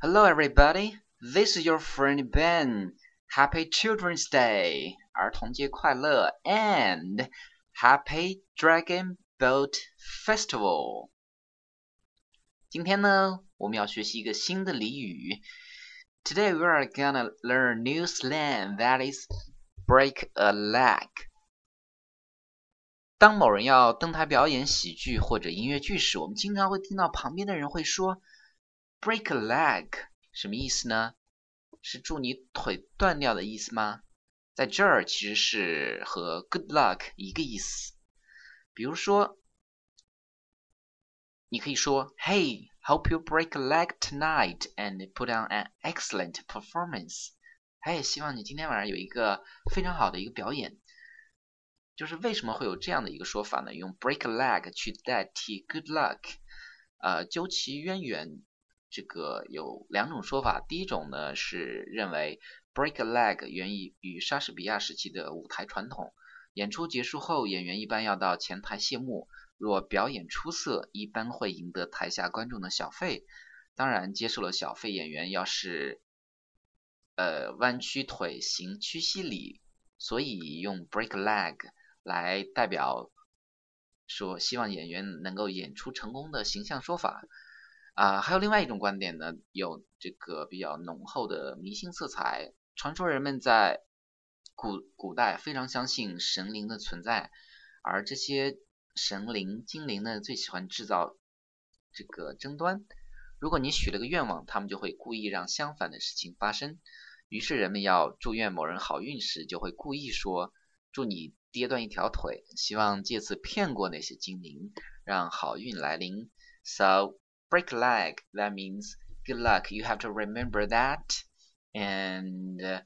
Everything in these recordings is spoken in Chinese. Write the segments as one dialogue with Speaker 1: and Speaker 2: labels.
Speaker 1: Hello, everybody. This is your friend Ben. Happy Children's Day，儿童节快乐，and Happy Dragon Boat Festival。今天呢，我们要学习一个新的俚语。Today we are gonna learn new slang that is break a leg。当某人要登台表演喜剧或者音乐剧时，我们经常会听到旁边的人会说 “Break a leg”，什么意思呢？是祝你腿断掉的意思吗？在这儿其实是和 “good luck” 一个意思。比如说，你可以说 “Hey, hope you break a leg tonight and put on an excellent performance。”哎，希望你今天晚上有一个非常好的一个表演。就是为什么会有这样的一个说法呢？用 break a leg 去代替 good luck，呃，究其渊源，这个有两种说法。第一种呢是认为 break a leg 源于与莎士比亚时期的舞台传统，演出结束后，演员一般要到前台谢幕。若表演出色，一般会赢得台下观众的小费。当然，接受了小费，演员要是呃弯曲腿行屈膝礼，所以用 break a leg。来代表说，希望演员能够演出成功的形象说法啊。还有另外一种观点呢，有这个比较浓厚的迷信色彩。传说人们在古古代非常相信神灵的存在，而这些神灵精灵呢，最喜欢制造这个争端。如果你许了个愿望，他们就会故意让相反的事情发生。于是人们要祝愿某人好运时，就会故意说祝你。跌断一条腿，希望借此骗过那些精灵，让好运来临。So break leg, that means good luck. You have to remember that. And uh,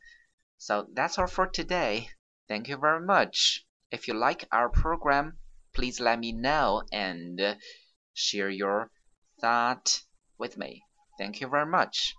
Speaker 1: so that's all for today. Thank you very much. If you like our program, please let me know and share your thought with me. Thank you very much.